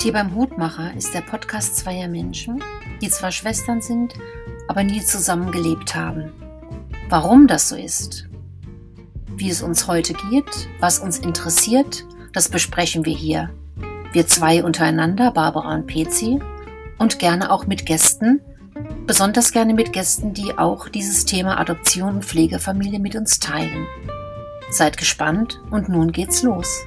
Tee beim Hutmacher ist der Podcast zweier Menschen, die zwar Schwestern sind, aber nie zusammen gelebt haben. Warum das so ist, wie es uns heute geht, was uns interessiert, das besprechen wir hier. Wir zwei untereinander, Barbara und Pezi, und gerne auch mit Gästen, besonders gerne mit Gästen, die auch dieses Thema Adoption und Pflegefamilie mit uns teilen. Seid gespannt und nun geht's los.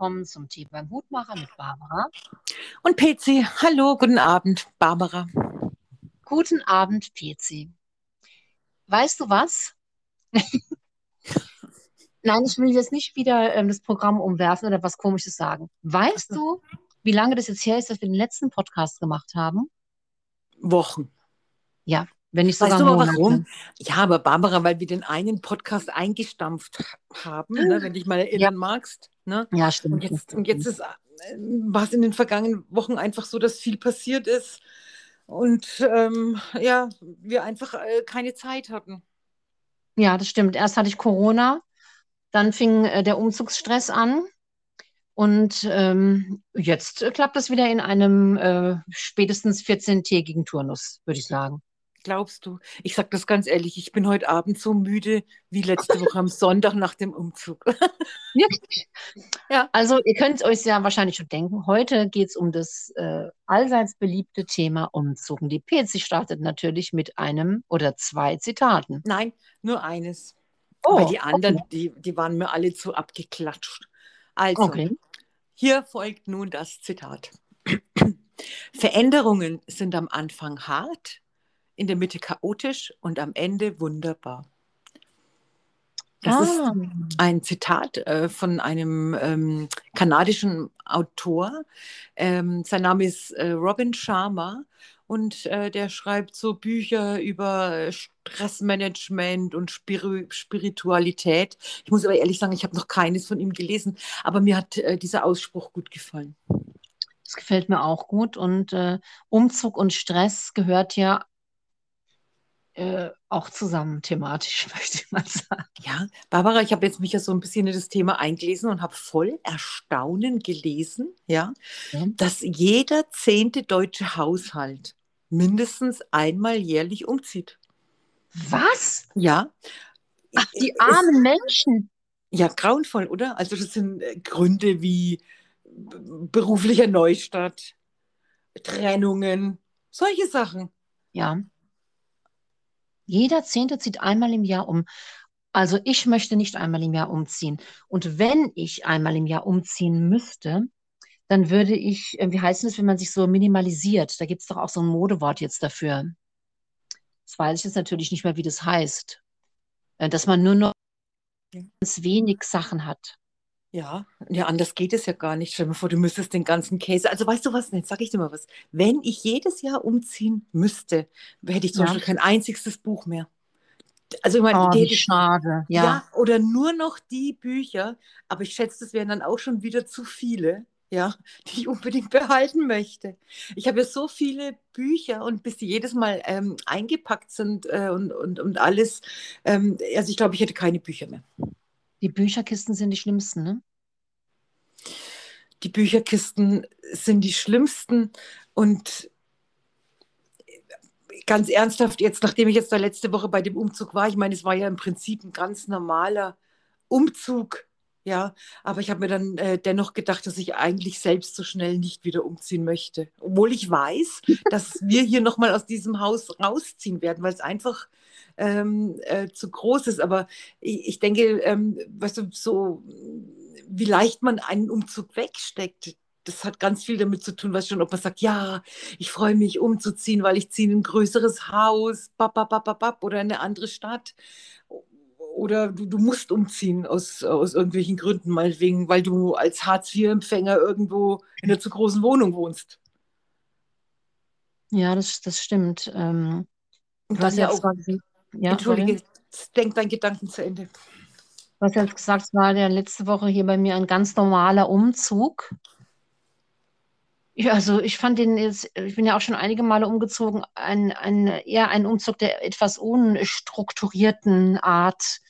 Willkommen zum Tee beim Hutmacher mit Barbara. Und PC. Hallo, guten Abend, Barbara. Guten Abend, PC. Weißt du was? Nein, ich will jetzt nicht wieder ähm, das Programm umwerfen oder was Komisches sagen. Weißt du, wie lange das jetzt her ist, dass wir den letzten Podcast gemacht haben? Wochen. Ja, wenn nicht sogar weißt du Monate. warum? Ja, aber Barbara, weil wir den einen Podcast eingestampft haben, ne, wenn dich mal erinnern ja. magst. Ne? Ja, stimmt. Und jetzt, und jetzt ist, äh, war es in den vergangenen Wochen einfach so, dass viel passiert ist und ähm, ja, wir einfach äh, keine Zeit hatten. Ja, das stimmt. Erst hatte ich Corona, dann fing äh, der Umzugsstress an. Und ähm, jetzt klappt das wieder in einem äh, spätestens 14-tägigen Turnus, würde ich sagen. Glaubst du? Ich sage das ganz ehrlich, ich bin heute Abend so müde wie letzte Woche am Sonntag nach dem Umzug. Wirklich? Ja. Also ihr könnt euch ja wahrscheinlich schon denken, heute geht es um das äh, allseits beliebte Thema Umzug. Die PC startet natürlich mit einem oder zwei Zitaten. Nein, nur eines. Oh, Weil die anderen, okay. die, die waren mir alle zu abgeklatscht. Also, okay. hier folgt nun das Zitat. Veränderungen sind am Anfang hart, in der Mitte chaotisch und am Ende wunderbar. Das ah. ist ein Zitat äh, von einem ähm, kanadischen Autor. Ähm, sein Name ist äh, Robin Sharma und äh, der schreibt so Bücher über Stressmanagement und Spir Spiritualität. Ich muss aber ehrlich sagen, ich habe noch keines von ihm gelesen, aber mir hat äh, dieser Ausspruch gut gefallen. Das gefällt mir auch gut und äh, Umzug und Stress gehört ja äh, auch zusammen thematisch, möchte ich mal sagen. Ja, Barbara, ich habe jetzt mich ja so ein bisschen in das Thema eingelesen und habe voll Erstaunen gelesen, ja, ja, dass jeder zehnte deutsche Haushalt mindestens einmal jährlich umzieht. Was? Ja. Ach, die armen Menschen. Ja, grauenvoll, oder? Also das sind äh, Gründe wie beruflicher Neustart, Trennungen, solche Sachen. Ja. Jeder Zehnte zieht einmal im Jahr um. Also ich möchte nicht einmal im Jahr umziehen. Und wenn ich einmal im Jahr umziehen müsste, dann würde ich, äh, wie heißt es, wenn man sich so minimalisiert? Da gibt es doch auch so ein Modewort jetzt dafür. Das weiß ich jetzt natürlich nicht mehr, wie das heißt. Äh, dass man nur noch ganz wenig Sachen hat. Ja, ja, anders geht es ja gar nicht. Stell dir mal vor, du müsstest den ganzen Käse. Also weißt du was, jetzt sage ich dir mal was. Wenn ich jedes Jahr umziehen müsste, hätte ich zum ja. Beispiel kein einziges Buch mehr. Also ich meine, oh, die, schade. Ja. ja, oder nur noch die Bücher, aber ich schätze, das wären dann auch schon wieder zu viele, ja, die ich unbedingt behalten möchte. Ich habe ja so viele Bücher und bis die jedes Mal ähm, eingepackt sind äh, und, und, und alles, ähm, also ich glaube, ich hätte keine Bücher mehr. Die Bücherkisten sind die schlimmsten, ne? Die Bücherkisten sind die schlimmsten und ganz ernsthaft, jetzt, nachdem ich jetzt da letzte Woche bei dem Umzug war, ich meine, es war ja im Prinzip ein ganz normaler Umzug, ja, aber ich habe mir dann äh, dennoch gedacht, dass ich eigentlich selbst so schnell nicht wieder umziehen möchte. Obwohl ich weiß, dass wir hier nochmal aus diesem Haus rausziehen werden, weil es einfach ähm, äh, zu groß ist. Aber ich, ich denke, ähm, weißt du, so wie leicht man einen Umzug wegsteckt, das hat ganz viel damit zu tun, was schon, ob man sagt, ja, ich freue mich umzuziehen, weil ich ziehe in ein größeres Haus, bap, bap, bap, bap, oder in eine andere Stadt. Oder du, du musst umziehen aus, aus irgendwelchen Gründen, meinetwegen, weil du als Hartz-IV-Empfänger irgendwo in einer zu großen Wohnung wohnst. Ja, das, das stimmt. Ähm, was ja auch, ja, Entschuldige, denk deinen Gedanken zu Ende. Du hast jetzt gesagt, es war ja letzte Woche hier bei mir ein ganz normaler Umzug. Ja, also ich fand den jetzt, ich bin ja auch schon einige Male umgezogen, ein, ein, eher ein Umzug der etwas unstrukturierten Art.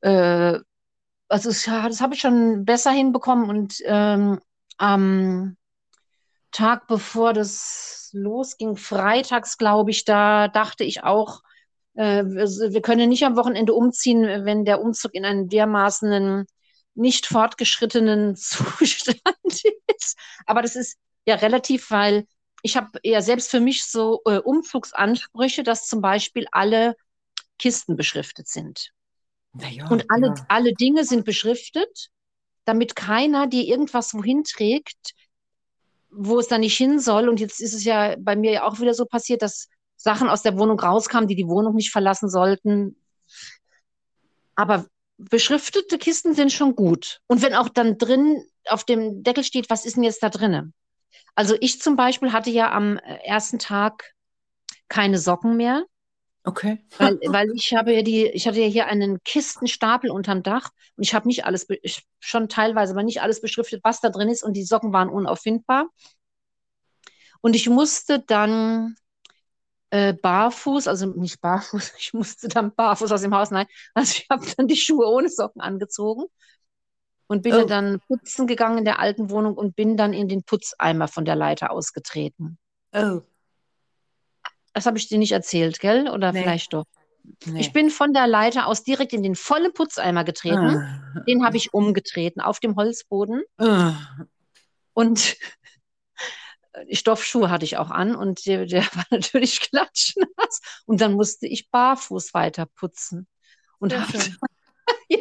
Äh, also es, das habe ich schon besser hinbekommen und ähm, am Tag bevor das losging, freitags glaube ich, da dachte ich auch, wir können nicht am Wochenende umziehen, wenn der Umzug in einem dermaßenen nicht fortgeschrittenen Zustand ist. Aber das ist ja relativ, weil ich habe ja selbst für mich so äh, Umzugsansprüche, dass zum Beispiel alle Kisten beschriftet sind. Ja, und alle, ja. alle Dinge sind beschriftet, damit keiner dir irgendwas wohin trägt, wo es dann nicht hin soll. Und jetzt ist es ja bei mir ja auch wieder so passiert, dass Sachen aus der Wohnung rauskamen, die die Wohnung nicht verlassen sollten. Aber beschriftete Kisten sind schon gut. Und wenn auch dann drin auf dem Deckel steht, was ist denn jetzt da drinnen? Also ich zum Beispiel hatte ja am ersten Tag keine Socken mehr. Okay. Weil, weil ich habe ja die, ich hatte ja hier einen Kistenstapel unterm Dach und ich habe nicht alles, schon teilweise, aber nicht alles beschriftet, was da drin ist und die Socken waren unauffindbar. Und ich musste dann äh, barfuß, also nicht barfuß, ich musste dann barfuß aus dem Haus, nein, also ich habe dann die Schuhe ohne Socken angezogen und bin oh. dann putzen gegangen in der alten Wohnung und bin dann in den Putzeimer von der Leiter ausgetreten. Oh. Das habe ich dir nicht erzählt, gell? Oder nee. vielleicht doch. Nee. Ich bin von der Leiter aus direkt in den vollen Putzeimer getreten. Ah. Den habe ich umgetreten auf dem Holzboden. Ah. Und Stoffschuhe hatte ich auch an und der, der war natürlich klatschnass. Und dann musste ich barfuß weiter putzen. Und habe ja,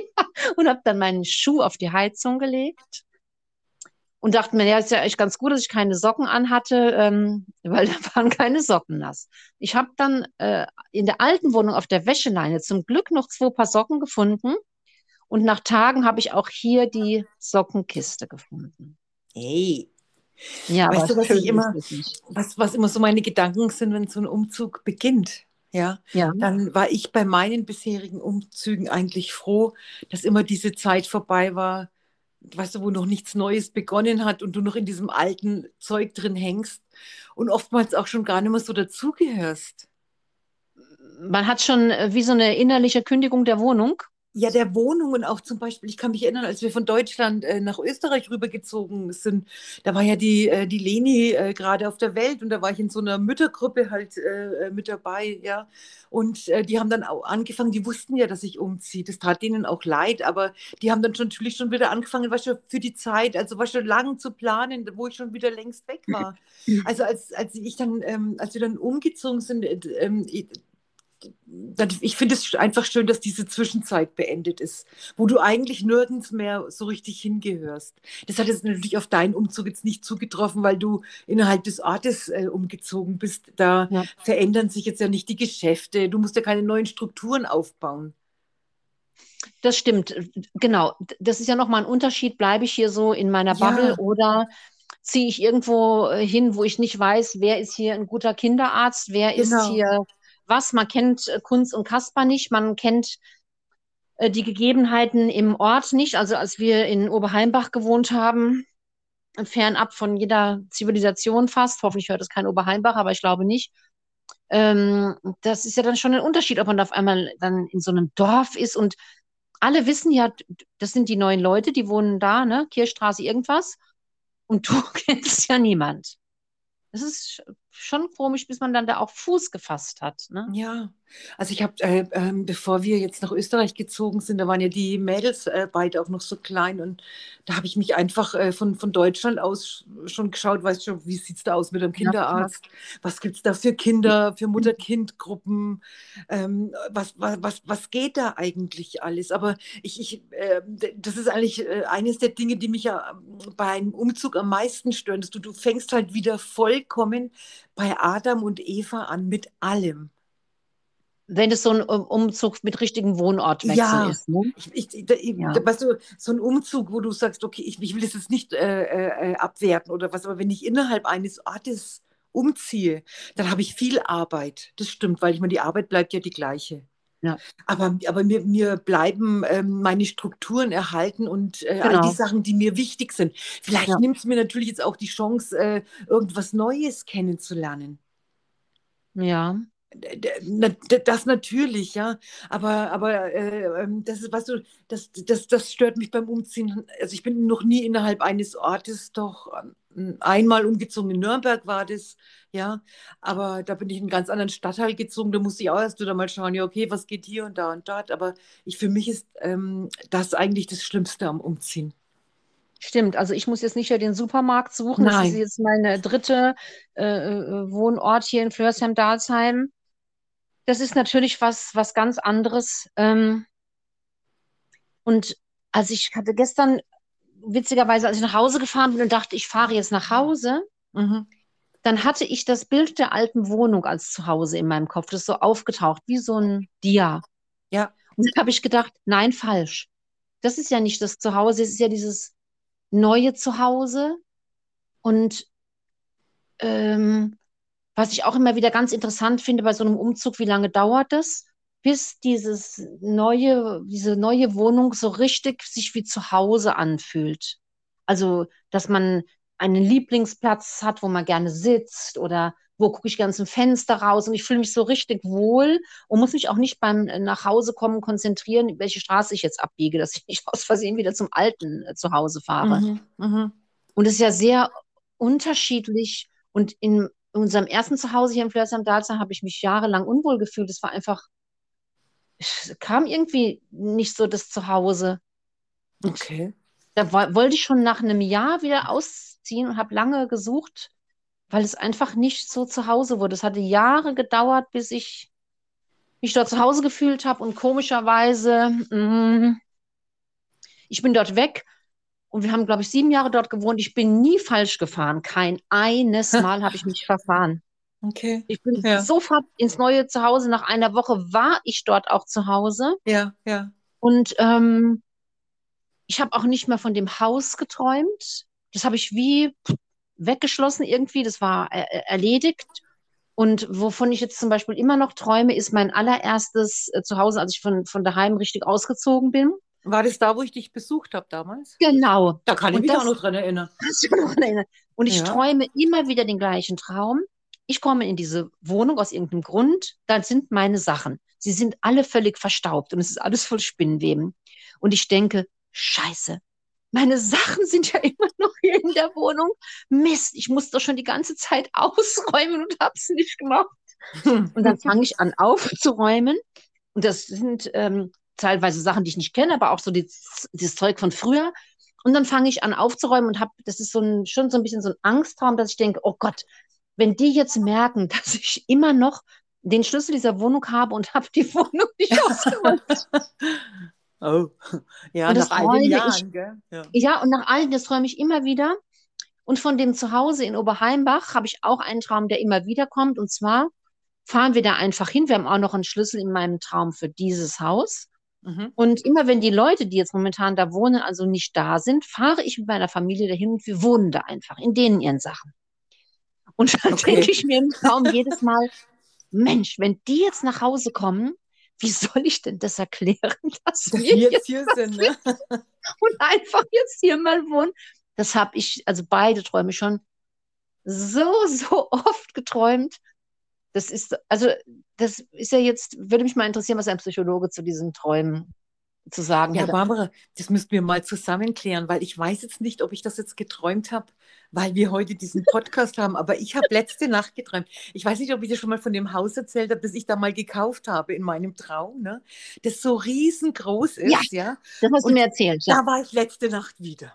hab dann meinen Schuh auf die Heizung gelegt und dachte mir, ja, ist ja echt ganz gut, dass ich keine Socken anhatte, ähm, weil da waren keine Socken nass. Ich habe dann äh, in der alten Wohnung auf der Wäscheleine zum Glück noch zwei Paar Socken gefunden und nach Tagen habe ich auch hier die Sockenkiste gefunden. Hey. Ja, weißt du, was ich immer, was, was immer so meine Gedanken sind, wenn so ein Umzug beginnt? Ja, ja, dann war ich bei meinen bisherigen Umzügen eigentlich froh, dass immer diese Zeit vorbei war, weißt du, wo noch nichts Neues begonnen hat und du noch in diesem alten Zeug drin hängst und oftmals auch schon gar nicht mehr so dazugehörst. Man hat schon äh, wie so eine innerliche Kündigung der Wohnung. Ja, der Wohnungen auch zum Beispiel. Ich kann mich erinnern, als wir von Deutschland äh, nach Österreich rübergezogen sind, da war ja die, äh, die Leni äh, gerade auf der Welt und da war ich in so einer Müttergruppe halt äh, äh, mit dabei, ja. Und äh, die haben dann auch angefangen, die wussten ja, dass ich umziehe. Das tat denen auch leid, aber die haben dann schon, natürlich schon wieder angefangen, was schon für die Zeit, also was schon lang zu planen, wo ich schon wieder längst weg war. Also als, als ich dann, ähm, als wir dann umgezogen sind, ähm, ich finde es einfach schön, dass diese Zwischenzeit beendet ist, wo du eigentlich nirgends mehr so richtig hingehörst. Das hat jetzt natürlich auf deinen Umzug jetzt nicht zugetroffen, weil du innerhalb des Ortes äh, umgezogen bist. Da ja. verändern sich jetzt ja nicht die Geschäfte. Du musst ja keine neuen Strukturen aufbauen. Das stimmt, genau. Das ist ja nochmal ein Unterschied. Bleibe ich hier so in meiner Bubble ja. oder ziehe ich irgendwo hin, wo ich nicht weiß, wer ist hier ein guter Kinderarzt, wer genau. ist hier was. Man kennt äh, Kunz und Kasper nicht, man kennt äh, die Gegebenheiten im Ort nicht. Also als wir in Oberheimbach gewohnt haben, fernab von jeder Zivilisation fast, hoffentlich hört es kein Oberheimbach, aber ich glaube nicht. Ähm, das ist ja dann schon ein Unterschied, ob man auf einmal dann in so einem Dorf ist und alle wissen ja, das sind die neuen Leute, die wohnen da, ne, Kirchstraße irgendwas. Und du kennst ja niemand. Das ist schon komisch, bis man dann da auch Fuß gefasst hat. Ne? Ja, also ich habe, äh, äh, bevor wir jetzt nach Österreich gezogen sind, da waren ja die Mädels äh, beide auch noch so klein und da habe ich mich einfach äh, von, von Deutschland aus schon geschaut, weißt du, wie sieht es da aus mit dem Kinderarzt? Was gibt es da für Kinder, für Mutter-Kind-Gruppen? Ähm, was, was, was, was geht da eigentlich alles? Aber ich, ich äh, das ist eigentlich äh, eines der Dinge, die mich ja ähm, bei einem Umzug am meisten stören, dass du, du fängst halt wieder vollkommen bei Adam und Eva an mit allem. Wenn es so ein Umzug mit richtigem Wohnortwechsel ja. ist. Ne? Ich, ich, da, ja. weißt du, so ein Umzug, wo du sagst, okay, ich, ich will das jetzt nicht äh, äh, abwerten oder was, aber wenn ich innerhalb eines Ortes umziehe, dann habe ich viel Arbeit. Das stimmt, weil ich meine, die Arbeit bleibt ja die gleiche. Ja. Aber, aber mir, mir bleiben ähm, meine Strukturen erhalten und äh, Genau. all die Sachen, die mir wichtig sind. Vielleicht Ja. nimmt es mir natürlich jetzt auch die Chance, äh, irgendwas Neues kennenzulernen. Ja. Das natürlich, ja. Aber, aber äh, ähm, das ist, weißt du, das, das, das stört mich beim Umziehen. Also ich bin noch nie innerhalb eines Ortes, doch ähm, einmal umgezogen in Nürnberg war das, ja. Aber da bin ich in einen ganz anderen Stadtteil gezogen. Da musste ich auch erst wieder mal schauen, ja, okay, was geht hier und da und dort. Aber ich, für mich ist ähm, das eigentlich das Schlimmste am Umziehen. Stimmt, also ich muss jetzt nicht ja den Supermarkt suchen. Das ist Nein. jetzt meine dritte äh, äh, Wohnort hier in Flörsheim-Dalsheim. Das ist natürlich was, was ganz anderes. Ähm, und als ich hatte gestern, witzigerweise, als ich nach Hause gefahren bin und dachte, ich fahre jetzt nach Hause, Mhm. dann hatte ich das Bild der alten Wohnung als Zuhause in meinem Kopf. Das ist so aufgetaucht, wie so ein Dia. Ja. Und dann habe ich gedacht, nein, falsch. Das ist ja nicht das Zuhause, es ist ja dieses neue Zuhause. Und ähm, was ich auch immer wieder ganz interessant finde bei so einem Umzug, wie lange dauert das, bis dieses neue, diese neue Wohnung so richtig sich wie zu Hause anfühlt. Also, dass man einen Lieblingsplatz hat, wo man gerne sitzt oder wo gucke ich gerne zum Fenster raus und ich fühle mich so richtig wohl und muss mich auch nicht beim äh, nach Hause kommen konzentrieren, welche Straße ich jetzt abbiege, dass ich nicht aus Versehen wieder zum alten äh, Zuhause fahre. Mhm. Mhm. Und es ist ja sehr unterschiedlich. Und in unserem ersten Zuhause hier in Flörsheim-Dalsheim habe ich mich jahrelang unwohl gefühlt. Es war einfach, kam irgendwie nicht so das Zuhause. Und Okay. da wo- wollte ich schon nach einem Jahr wieder ausziehen und habe lange gesucht, weil es einfach nicht so zu Hause wurde. Es hatte Jahre gedauert, bis ich mich dort zu Hause gefühlt habe und komischerweise, mm, ich bin dort weg und wir haben, glaube ich, sieben Jahre dort gewohnt. Ich bin nie falsch gefahren. Kein eines Mal habe ich mich verfahren. Okay. Ich bin Ja. sofort ins neue Zuhause. Nach einer Woche war ich dort auch zu Hause. Ja, ja. Und ähm, ich habe auch nicht mehr von dem Haus geträumt. Das habe ich wie weggeschlossen irgendwie. Das war äh, erledigt. Und wovon ich jetzt zum Beispiel immer noch träume, ist mein allererstes äh, Zuhause, als ich von, von daheim richtig ausgezogen bin. War das da, wo ich dich besucht habe damals? Genau. Da kann ich Und mich das- auch noch dran erinnern. Kannst du noch erinnern? Und ich Ja. träume immer wieder den gleichen Traum. Ich komme in diese Wohnung aus irgendeinem Grund. Da sind meine Sachen. Sie sind alle völlig verstaubt und es ist alles voll Spinnenweben. Und ich denke, Scheiße, meine Sachen sind ja immer noch hier in der Wohnung. Mist, ich muss doch schon die ganze Zeit ausräumen und habe es nicht gemacht. Und dann fange ich an aufzuräumen. Und das sind ähm, teilweise Sachen, die ich nicht kenne, aber auch so die, dieses Zeug von früher. Und dann fange ich an aufzuräumen und habe, das ist so ein, schon so ein bisschen so ein Angsttraum, dass ich denke, oh Gott, wenn die jetzt merken, dass ich immer noch den Schlüssel dieser Wohnung habe und habe die Wohnung nicht ausgeräumt. Oh. Ja, Und nach all den ich- Jahren, gell? Ja. Ja, und nach allem, das träume ich immer wieder. Und von dem Zuhause in Oberheimbach habe ich auch einen Traum, der immer wieder kommt. Und zwar fahren wir da einfach hin. Wir haben auch noch einen Schlüssel in meinem Traum für dieses Haus. Mhm. Und immer wenn die Leute, die jetzt momentan da wohnen, also nicht da sind, fahre ich mit meiner Familie dahin und wir wohnen da einfach in denen ihren Sachen. Und dann Okay. denke ich mir im Traum jedes Mal, Mensch, wenn die jetzt nach Hause kommen, wie soll ich denn das erklären, dass Dass wir jetzt hier sind, ne? und einfach jetzt hier mal wohnen. Das habe ich, also beide Träume schon so, so oft geträumt. Das ist, also, das ist ja jetzt, würde mich mal interessieren, was ein Psychologe zu diesen Träumen zu sagen Ja, hätte. Barbara, das müssten wir mal zusammen klären, weil ich weiß jetzt nicht, ob ich das jetzt geträumt habe, weil wir heute diesen Podcast haben, aber ich habe letzte Nacht geträumt. Ich weiß nicht, ob ich dir schon mal von dem Haus erzählt habe, das ich da mal gekauft habe in meinem Traum, ne? das so riesengroß ist, ja. Das hast du Und mir erzählt. Ja. Da war ich letzte Nacht wieder.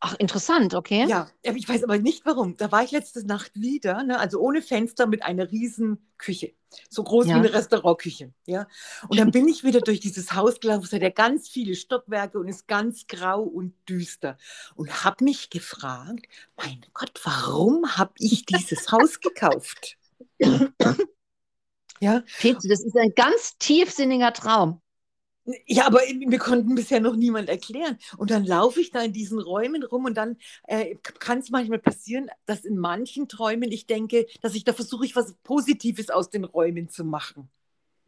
Ach, interessant, okay. Ja, ich weiß aber nicht warum. Da war ich letzte Nacht wieder, ne? also ohne Fenster mit einer riesen Küche. So groß Ja. wie eine Restaurantküche. Ja? Und dann bin ich wieder durch dieses Haus gelaufen. Es hat ja ganz viele Stockwerke und ist ganz grau und düster. Und habe mich gefragt, mein Gott, warum habe ich dieses Haus gekauft? Ja, das ist ein ganz tiefsinniger Traum. Ja, aber mir konnten bisher noch niemand erklären. Und dann laufe ich da in diesen Räumen rum und dann äh, kann es manchmal passieren, dass in manchen Träumen ich denke, dass ich da versuche, ich was Positives aus den Räumen zu machen.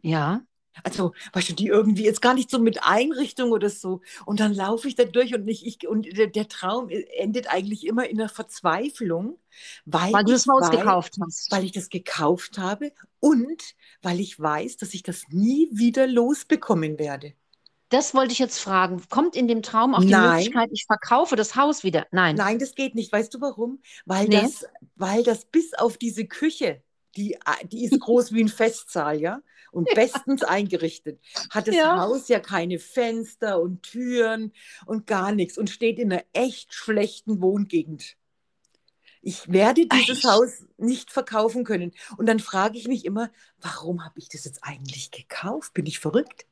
Ja. Also, weißt du, die irgendwie jetzt gar nicht so mit Einrichtung oder so. Und dann laufe ich da durch und, nicht, ich, und der, der Traum endet eigentlich immer in einer Verzweiflung, weil, Weil du ich das Haus gekauft hast. weil ich das gekauft habe und weil ich weiß, dass ich das nie wieder losbekommen werde. Das wollte ich jetzt fragen. Kommt in dem Traum auch die Nein. Möglichkeit, ich verkaufe das Haus wieder? Nein. Nein, das geht nicht. Weißt du warum? Weil, Nee. das, weil das bis auf diese Küche, die, die ist groß wie ein Festsaal, ja? Und bestens eingerichtet. Hat das Ja. Haus ja keine Fenster und Türen und gar nichts und steht in einer echt schlechten Wohngegend. Ich werde dieses Echt? Haus nicht verkaufen können. Und dann frage ich mich immer, warum habe ich das jetzt eigentlich gekauft? Bin ich verrückt?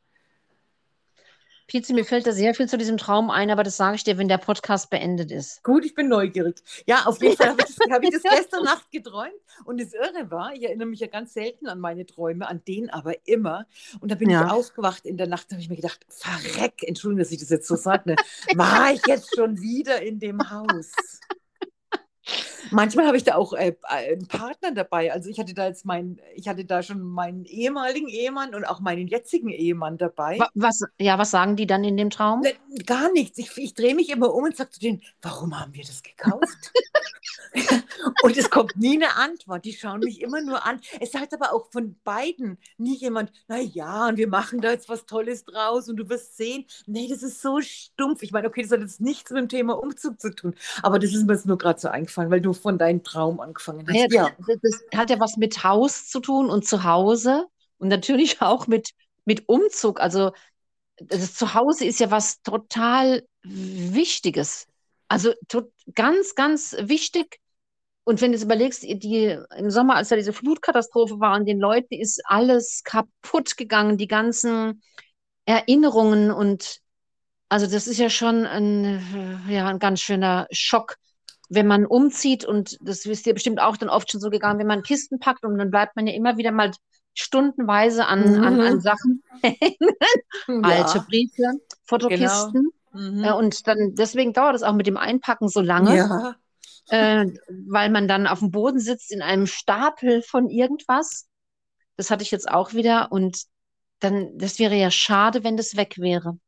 Pizi, mir fällt da sehr viel zu diesem Traum ein, aber das sage ich dir, wenn der Podcast beendet ist. Gut, ich bin neugierig. Ja, auf jeden Fall habe ich, das, habe ich das gestern Nacht geträumt. Und das Irre war, ich erinnere mich ja ganz selten an meine Träume, an den aber immer. Und da bin Ja. ich aufgewacht in der Nacht, da habe ich mir gedacht, verreck, Entschuldigung, dass ich das jetzt so sage, ne? war ich jetzt schon wieder in dem Haus? Manchmal habe ich da auch äh, einen Partner dabei. Also ich hatte da jetzt meinen, ich hatte da schon meinen ehemaligen Ehemann und auch meinen jetzigen Ehemann dabei. Wa- Was, ja, was sagen die dann in dem Traum? Gar nichts. Ich, ich drehe mich immer um und sage zu denen, warum haben wir das gekauft? und es kommt nie eine Antwort. Die schauen mich immer nur an. Es sagt aber auch von beiden nie jemand, na ja, und wir machen da jetzt was Tolles draus und du wirst sehen. Nee, das ist so stumpf. Ich meine, okay, das hat jetzt nichts mit dem Thema Umzug zu tun. Aber das ist mir jetzt nur gerade so eingefallen, weil du von deinem Traum angefangen hast. Ja, das, das hat ja was mit Haus zu tun und zu Hause und natürlich auch mit, mit Umzug. Also das Zuhause ist ja was total Wichtiges. Also tot, ganz, ganz wichtig. Und wenn du es überlegst, die, im Sommer, als da diese Flutkatastrophe war und den Leuten ist alles kaputt gegangen, die ganzen Erinnerungen und also das ist ja schon ein, ja, ein ganz schöner Schock, wenn man umzieht und das ist dir bestimmt auch dann oft schon so gegangen, wenn man Kisten packt und dann bleibt man ja immer wieder mal stundenweise an, an, an Mhm. Sachen hängen, alte Briefe, Fotokisten. Mhm. Äh, und dann deswegen dauert es auch mit dem Einpacken so lange, ja. äh, weil man dann auf dem Boden sitzt in einem Stapel von irgendwas. Das hatte ich jetzt auch wieder und dann, das wäre ja schade, wenn das weg wäre.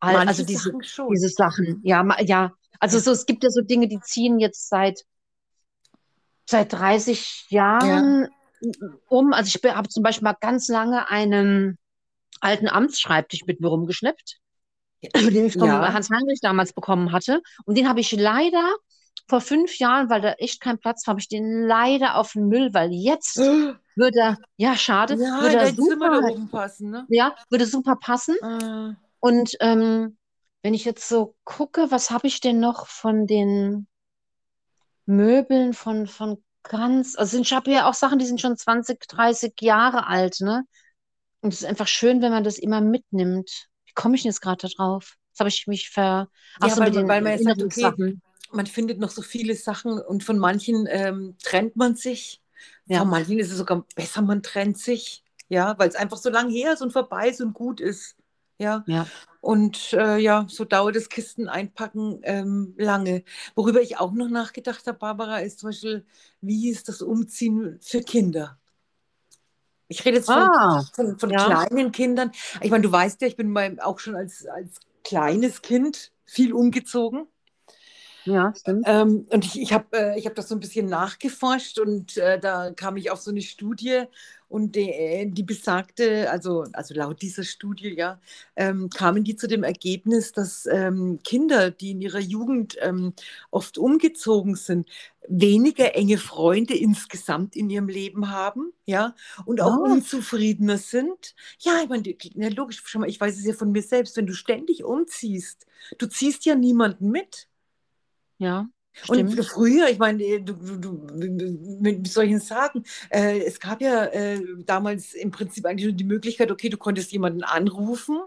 All- Also diese, Sachen diese Sachen. Ja, ja. Also so, es gibt ja so Dinge, die ziehen jetzt seit, seit 30 Jahren um. Also ich habe zum Beispiel mal ganz lange einen alten Amtsschreibtisch mit mir rumgeschleppt, den ich vom Ja. Hans Heinrich damals bekommen hatte. Und den habe ich leider vor fünf Jahren, weil da echt kein Platz war, habe ich den leider auf den Müll, weil jetzt würde er, ja, schade, Ja, würde er dein Zimmer da super, oben passen, ne? ja, würde super passen. Ah. Und ähm, wenn ich jetzt so gucke, was habe ich denn noch von den Möbeln von, von ganz, also ich habe ja auch Sachen, die sind schon 20, 30 Jahre alt, ne? Und es ist einfach schön, wenn man das immer mitnimmt. Wie komme ich denn jetzt gerade da drauf? Jetzt habe ich mich ver... Ach Ja, so, weil mit den weil man jetzt sagt, okay, Erinnerungssachen. Man findet noch so viele Sachen und von manchen ähm, trennt man sich. Ja. Von manchen ist es sogar besser, man trennt sich. Ja, weil es einfach so lang her ist und vorbei ist und gut ist. Ja. Ja. Und äh, ja, so dauert das Kisten einpacken ähm, lange. Worüber ich auch noch nachgedacht habe, Barbara, ist zum Beispiel, wie ist das Umziehen für Kinder? Ich rede jetzt von, Ah, von, von ja. kleinen Kindern. Ich meine, du weißt ja, ich bin mal auch schon als, als kleines Kind viel umgezogen. Ja, stimmt. Ähm, und ich, ich habe äh, ich hab das so ein bisschen nachgeforscht und äh, da kam ich auf so eine Studie und die, äh, die besagte, also, also laut dieser Studie, ja, ähm, kamen die zu dem Ergebnis, dass ähm, Kinder, die in ihrer Jugend ähm, oft umgezogen sind, weniger enge Freunde insgesamt in ihrem Leben haben, ja, und auch Ah. unzufriedener sind. Ja, ich meine, ja, logisch, schon mal, ich weiß es ja von mir selbst, wenn du ständig umziehst, du ziehst ja niemanden mit. Ja, Und stimmt. früher, ich meine, du, du, du, ich denn sagen? Äh, es gab ja äh, damals im Prinzip eigentlich nur die Möglichkeit, okay, du konntest jemanden anrufen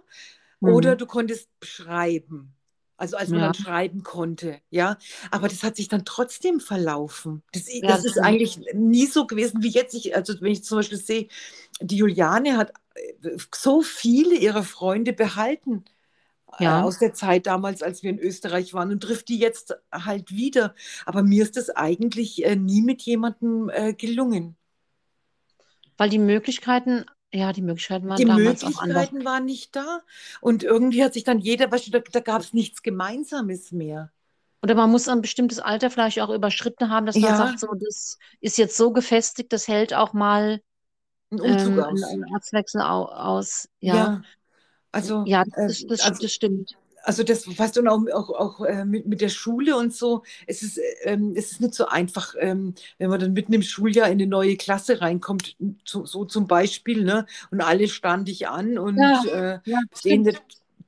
oder Mhm. du konntest schreiben. Also als man Ja. dann schreiben konnte, ja. Aber das hat sich dann trotzdem verlaufen. Das, Ja, das ist eigentlich nie so gewesen wie jetzt. Ich, also wenn ich zum Beispiel sehe, die Juliane hat äh, so viele ihrer Freunde behalten Ja. äh, aus der Zeit damals, als wir in Österreich waren und trifft die jetzt halt wieder. Aber mir ist das eigentlich äh, nie mit jemandem äh, gelungen. Weil die Möglichkeiten Ja, die Möglichkeiten waren Die damals auch anders. Möglichkeiten waren nicht da. Und irgendwie hat sich dann jeder, weißt du, da, da gab es nichts Gemeinsames mehr. Oder man muss ein bestimmtes Alter vielleicht auch überschritten haben, dass man Ja. sagt, so, das ist jetzt so gefestigt, das hält auch mal Ein Umzug ähm, aus. einen Ortswechsel au aus. Ja, Ja, also, ja, äh, das, das, also das stimmt. Also das, weißt du, und auch, auch, auch äh, mit, mit der Schule und so, es ist, ähm, es ist nicht so einfach, ähm, wenn man dann mitten im Schuljahr in eine neue Klasse reinkommt, so, so zum Beispiel, ne? Und alle starren dich an und Ja, äh, ja, sehen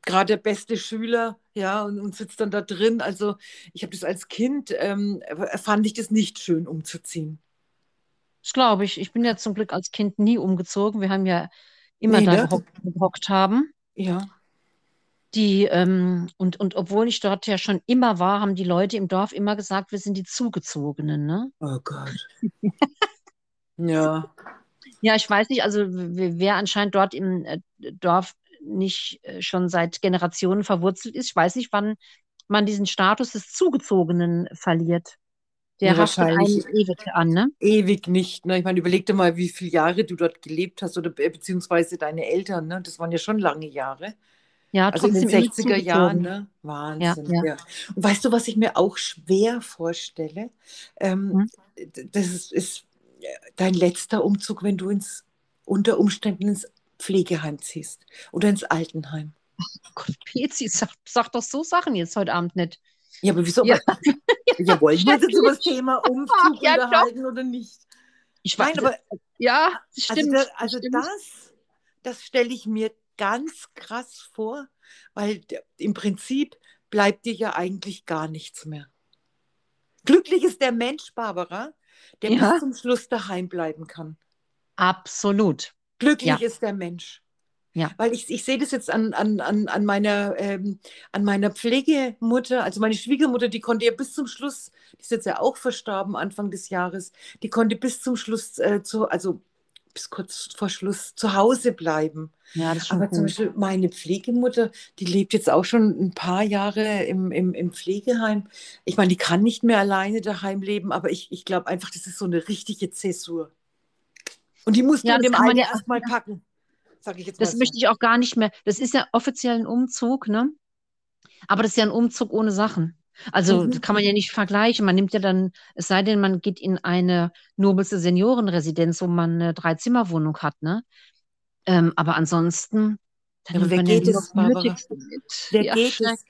gerade der beste Schüler, ja, und, und sitzt dann da drin. Also ich habe das als Kind, ähm, fand ich das nicht schön umzuziehen. Das glaube ich. Ich bin ja zum Glück als Kind nie umgezogen. Wir haben ja immer Nee, da ne? gehockt haben. Ja. Die, ähm, und, und obwohl ich dort ja schon immer war, haben die Leute im Dorf immer gesagt, wir sind die Zugezogenen, ne? Oh Gott. Ja. Ja, ich weiß nicht, also wer anscheinend dort im äh, Dorf nicht äh, schon seit Generationen verwurzelt ist, ich weiß nicht, wann man diesen Status des Zugezogenen verliert. Der Ja, haftet wahrscheinlich. ewig an, ne? Ewig nicht. Ne? Ich meine, überleg dir mal, wie viele Jahre du dort gelebt hast oder be beziehungsweise deine Eltern. Ne? Das waren ja schon lange Jahre. Ja, Also in den trotzdem immer 60er Jahren. Ne? Ja, Wahnsinn. ja. Ja. Und weißt du, was ich mir auch schwer vorstelle? Ähm, Hm? das ist, ist äh, dein letzter Umzug, wenn du ins, unter Umständen ins Pflegeheim ziehst oder ins Altenheim. Gott, Pezi, sag, sag doch so Sachen jetzt heute Abend nicht. Ja, aber wieso? Ja. Ja, wollen wir uns jetzt über das Thema Umzug Ja, doch. unterhalten oder nicht? Ich weiß, Nein, aber ja, das Also, stimmt. da, also stimmt. das, das stelle ich mir ganz krass vor, weil im Prinzip bleibt dir ja eigentlich gar nichts mehr. Glücklich ist der Mensch, Barbara, der Ja. bis zum Schluss daheim bleiben kann. Absolut. Glücklich Ja. ist der Mensch. Ja. Weil ich, ich sehe das jetzt an, an, an, an, meiner, ähm, an meiner Pflegemutter, also meine Schwiegermutter, die konnte ja bis zum Schluss, die ist jetzt ja auch verstorben Anfang des Jahres, die konnte bis zum Schluss, äh, zu, also bis kurz vor Schluss zu Hause bleiben. Ja, das ist Aber zum cool. Beispiel meine Pflegemutter, die lebt jetzt auch schon ein paar Jahre im, im, im Pflegeheim. Ich meine, die kann nicht mehr alleine daheim leben, aber ich, ich glaube einfach, das ist so eine richtige Zäsur. Und die musst Ja, du in das dem Alter ja- erstmal packen, sage ich jetzt Das mal so. möchte ich auch gar nicht mehr. Das ist ja offiziell ein Umzug, ne? Aber das ist ja ein Umzug ohne Sachen. Also Mhm. das kann man ja nicht vergleichen. Man nimmt ja dann, es sei denn, man geht in eine Nobelste Seniorenresidenz, wo man eine Dreizimmerwohnung hat, ne? Ähm, aber ansonsten, dann Ja, wer ja geht es, das Barbara? Nötigste mit. Wer Ja, geht es?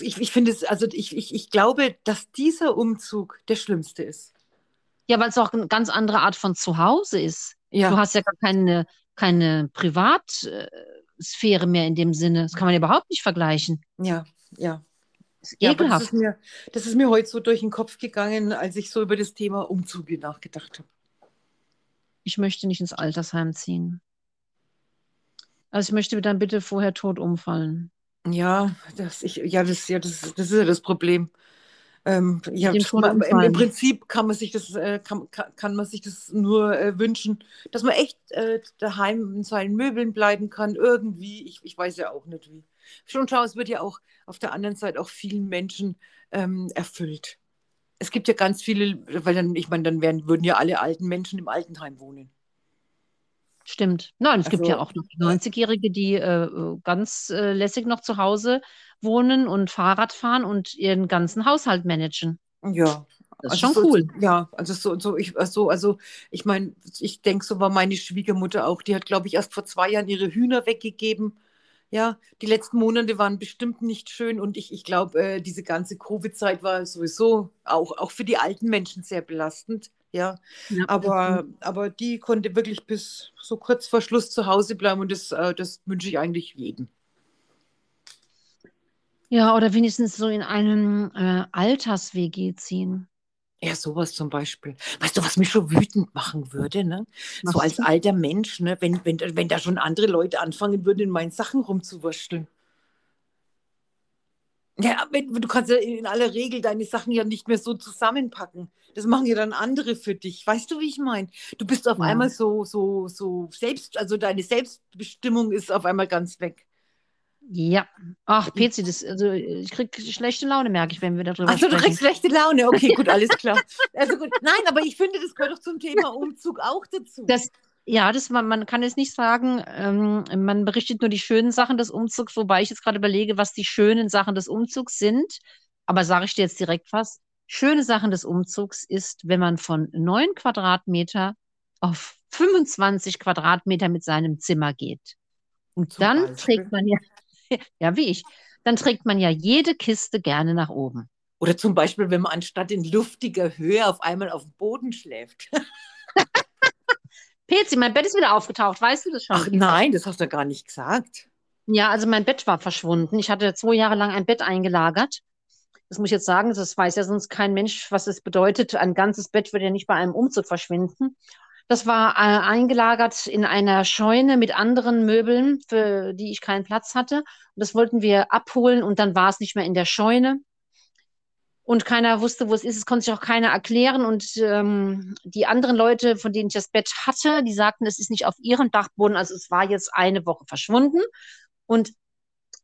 ich, ich finde es, also ich, ich, ich glaube, dass dieser Umzug der schlimmste ist. Ja, weil es auch eine ganz andere Art von Zuhause ist. Du Ja, hast ja gar keine, keine Privatsphäre mehr in dem Sinne. Das kann man ja überhaupt nicht vergleichen. ja, ja. Das ist Ja, aber das ekelhaft. ist mir, das ist mir heute so durch den Kopf gegangen, als ich so über das Thema Umzüge nachgedacht habe. Ich möchte nicht ins Altersheim ziehen. Also ich möchte dann bitte vorher tot umfallen. Ja, das, ich, ja, das, ja, das, das ist ja das Problem. Ähm, ja, man, im. Im Prinzip kann man sich das, äh, kann, kann, man sich das nur äh, wünschen, dass man echt äh, daheim in seinen Möbeln bleiben kann, irgendwie. Ich, ich weiß ja auch nicht wie. Schon schau, es wird ja auch auf der anderen Seite auch vielen Menschen ähm, erfüllt. Es gibt ja ganz viele, weil dann, ich meine, dann wären, würden ja alle alten Menschen im Altenheim wohnen. Stimmt. Nein, es gibt ja Also, auch noch 90-Jährige, die äh, äh, ganz äh, lässig noch zu Hause wohnen und Fahrrad fahren und ihren ganzen Haushalt managen. Ja, Das ist also schon so, cool. ja, also so, so ich, so, also ich meine, ich denke, so war meine Schwiegermutter auch. Die hat, glaube ich, erst vor zwei Jahren ihre Hühner weggegeben. Ja, die letzten Monate waren bestimmt nicht schön und ich, ich glaube, äh, diese ganze Covid-Zeit war sowieso auch, auch für die alten Menschen sehr belastend. Ja, Ja, aber, aber die konnte wirklich bis so kurz vor Schluss zu Hause bleiben und das, äh, das wünsche ich eigentlich jedem. ja, oder wenigstens so in einem äh, Alters-WG ziehen. Ja, sowas zum Beispiel. Weißt du, was mich schon wütend machen würde, ne? So Was als denn? alter Mensch, ne? Wenn, wenn, wenn da schon andere Leute anfangen würden, in meinen Sachen rumzuwursteln. Ja, du kannst ja in aller Regel deine Sachen ja nicht mehr so zusammenpacken. Das machen ja dann andere für dich. Weißt du, wie ich meine? Du bist auf Ja. einmal so, so, so selbst, also deine Selbstbestimmung ist auf einmal ganz weg. Ja. Ach, Pezi, das, also ich krieg schlechte Laune, merke ich, wenn wir darüber Achso, du sprechen. kriegst schlechte Laune. Okay, gut, alles klar. Also gut. Nein, aber ich finde, das gehört doch zum Thema Umzug auch dazu. Das, ja, das, man, man kann jetzt nicht sagen, ähm, man berichtet nur die schönen Sachen des Umzugs, wobei ich jetzt gerade überlege, was die schönen Sachen des Umzugs sind. Aber sage ich dir jetzt direkt was? Schöne Sachen des Umzugs ist, wenn man von neun Quadratmeter auf 25 Quadratmeter mit seinem Zimmer geht. Und Zum dann Beispiel. trägt man ja, ja, wie ich, dann trägt man ja jede Kiste gerne nach oben. Oder zum Beispiel, wenn man anstatt in luftiger Höhe auf einmal auf dem Boden schläft. Pezi, mein Bett ist wieder aufgetaucht, weißt du das schon? Ach nein, das hast du gar nicht gesagt. Ja, also mein Bett war verschwunden. Ich hatte zwei Jahre lang ein Bett eingelagert. Das muss ich jetzt sagen, das weiß ja sonst kein Mensch, was es bedeutet. Ein ganzes Bett würde ja nicht bei einem Umzug verschwinden. Das war äh, eingelagert in einer Scheune mit anderen Möbeln, für die ich keinen Platz hatte. Und das wollten wir abholen und dann war es nicht mehr in der Scheune. Und keiner wusste, wo es ist. Es konnte sich auch keiner erklären. Und ähm, die anderen Leute, von denen ich das Bett hatte, die sagten, es ist nicht auf ihrem Dachboden. Also es war jetzt eine Woche verschwunden. Und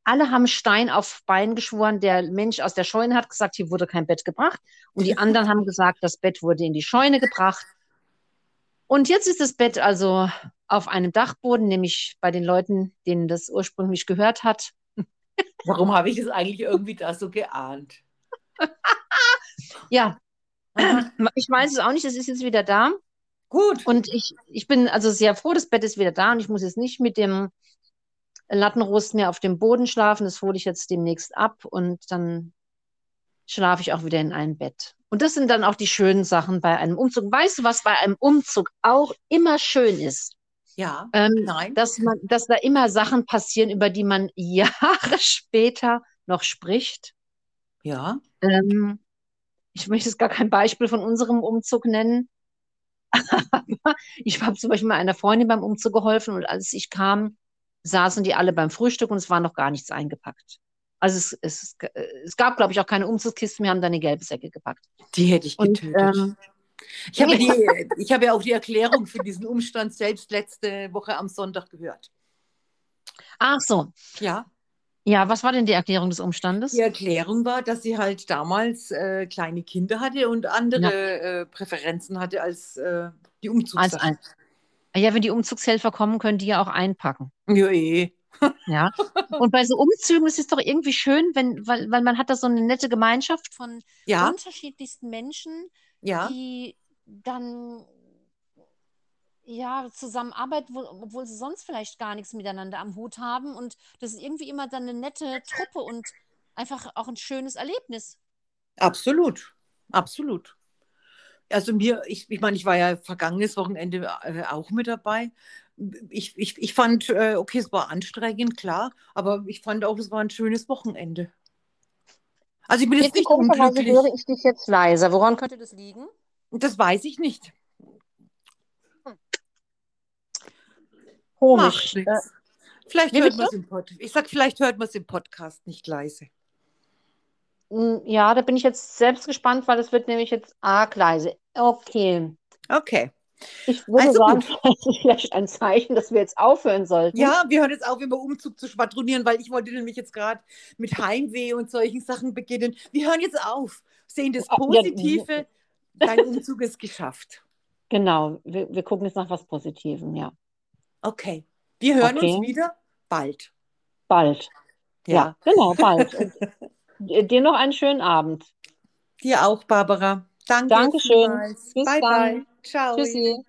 alle haben Stein auf Bein geschworen. Der Mensch aus der Scheune hat gesagt, hier wurde kein Bett gebracht. Und die anderen haben gesagt, das Bett wurde in die Scheune gebracht. Und jetzt ist das Bett also auf einem Dachboden, nämlich bei den Leuten, denen das ursprünglich gehört hat. Warum habe ich es eigentlich irgendwie da so geahnt? Ja, ich weiß es auch nicht, es ist jetzt wieder da. Gut. Und ich, ich bin also sehr froh, das Bett ist wieder da und ich muss jetzt nicht mit dem Lattenrost mehr auf dem Boden schlafen. Das hole ich jetzt demnächst ab und dann schlafe ich auch wieder in einem Bett. Und das sind dann auch die schönen Sachen bei einem Umzug. Weißt du, was bei einem Umzug auch immer schön ist? Ja, ähm, nein. Dass, man, dass da immer Sachen passieren, über die man Jahre später noch spricht. Ja. Ähm, ich möchte jetzt gar kein Beispiel von unserem Umzug nennen. Aber ich habe zum Beispiel mal einer Freundin beim Umzug geholfen und als ich kam, saßen die alle beim Frühstück und es war noch gar nichts eingepackt. Also es, es, es gab, glaube ich, auch keine Umzugskisten, wir haben da eine gelbe Säcke gepackt. Die hätte ich getötet. Und, ähm, ich, habe die, ich habe ja auch die Erklärung für diesen Umstand selbst letzte Woche am Sonntag gehört. Ach so. Ja. Ja, was war denn die Erklärung des Umstandes? Die Erklärung war, dass sie halt damals äh, kleine Kinder hatte und andere ja. äh, Präferenzen hatte als äh, die Umzugssachen. Ja, wenn die Umzugshelfer kommen, können die ja auch einpacken. Ja, eh. Ja. Und bei so Umzügen ist es doch irgendwie schön, wenn, weil, weil man hat da so eine nette Gemeinschaft von ja. unterschiedlichsten Menschen, ja. die dann ja, zusammenarbeiten, obwohl sie sonst vielleicht gar nichts miteinander am Hut haben. Und das ist irgendwie immer dann eine nette Truppe und einfach auch ein schönes Erlebnis. Absolut, absolut. Also mir, ich, ich meine, ich war ja vergangenes Wochenende äh, auch mit dabei ich, ich, ich fand, äh, okay, es war anstrengend, klar, aber ich fand auch, es war ein schönes Wochenende. Also ich bin jetzt, jetzt nicht unglücklich. höre ich dich jetzt leiser. Woran könnte das liegen? Das weiß ich nicht. Komisch. Äh, vielleicht hört man es im Podcast. Ich sag, vielleicht hört man es im Podcast nicht leise. Hm, ja, da bin ich jetzt selbst gespannt, weil es wird nämlich jetzt arg leise. Okay. Okay. Ich würde also sagen, das ist vielleicht ein Zeichen, dass wir jetzt aufhören sollten. Ja, wir hören jetzt auf, über Umzug zu schwadronieren, weil ich wollte nämlich jetzt gerade mit Heimweh und solchen Sachen beginnen. Wir hören jetzt auf, sehen das Positive, dein Umzug ist geschafft. Genau, wir, wir gucken jetzt nach was Positivem, ja. Okay, wir hören okay. uns wieder bald. Bald. Ja, ja genau, bald. dir noch einen schönen Abend. Dir auch, Barbara. Danke. Dankeschön. Bis bye, dann. bye. Ciao. Tschüssi.